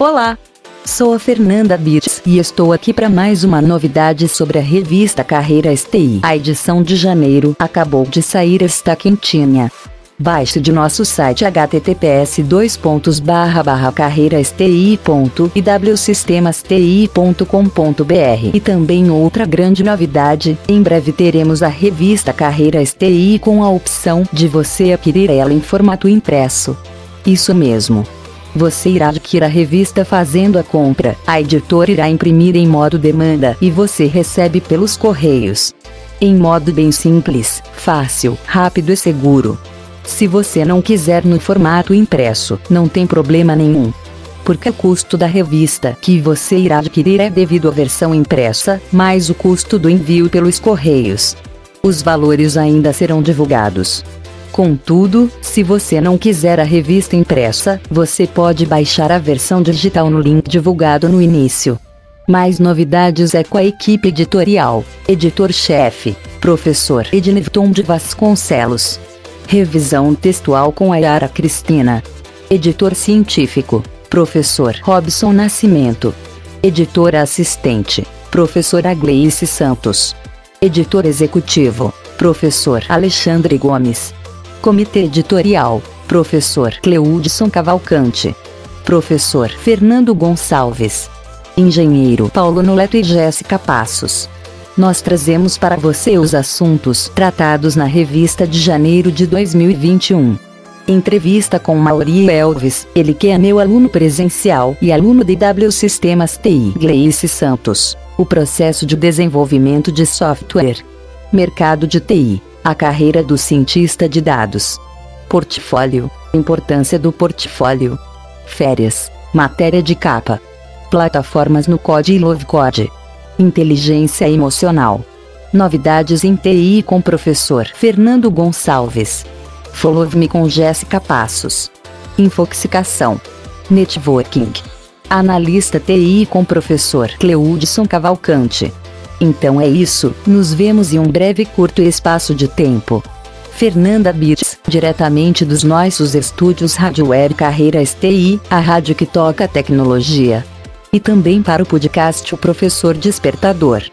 Olá! Sou a Fernanda Birz e estou aqui para mais uma novidade sobre a revista Carreira STI. A edição de janeiro acabou de sair e está quentinha. Baixe de nosso site https carreirasti.iwsistemasti.com.br e também outra grande novidade, em breve teremos a revista Carreira STI com a opção de você adquirir ela em formato impresso. Isso mesmo. Você irá adquirir a revista fazendo a compra, a editora irá imprimir em modo demanda e você recebe pelos correios. Em modo bem simples, fácil, rápido e seguro. Se você não quiser no formato impresso, não tem problema nenhum. Porque o custo da revista que você irá adquirir é devido à versão impressa, mais o custo do envio pelos correios. Os valores ainda serão divulgados. Contudo, se você não quiser a revista impressa, você pode baixar a versão digital no link divulgado no início. Mais novidades é com a equipe editorial. Editor-chefe, professor Ednevton de Vasconcelos. Revisão textual com a Yara Cristina. Editor científico, professor Robson Nascimento. Editora assistente, professora Gleice Santos. Editor executivo, professor Alexandre Gomes. Comitê Editorial, Professor Cleudson Cavalcante. Professor Fernando Gonçalves. Engenheiro Paulo Noleto e Jéssica Passos. Nós trazemos para você os assuntos tratados na revista de janeiro de 2021. Entrevista com Mauri Elves, ele que é meu aluno presencial e aluno de W Sistemas TI. Gleice Santos. O processo de desenvolvimento de software. Mercado de TI. A carreira do cientista de dados. Portfólio. Importância do portfólio. Férias. Matéria de capa. Plataformas no Code e Love Code. Inteligência emocional. Novidades em TI com professor Fernando Gonçalves. Follow Me com Jéssica Passos. Infoxicação. Networking. Analista TI com professor Cleudson Cavalcante. Então é isso, nos vemos em um breve curto espaço de tempo. Fernanda Bits, diretamente dos nossos estúdios Radioer Carreira STI, a rádio que toca tecnologia. E também para o podcast O Professor Despertador.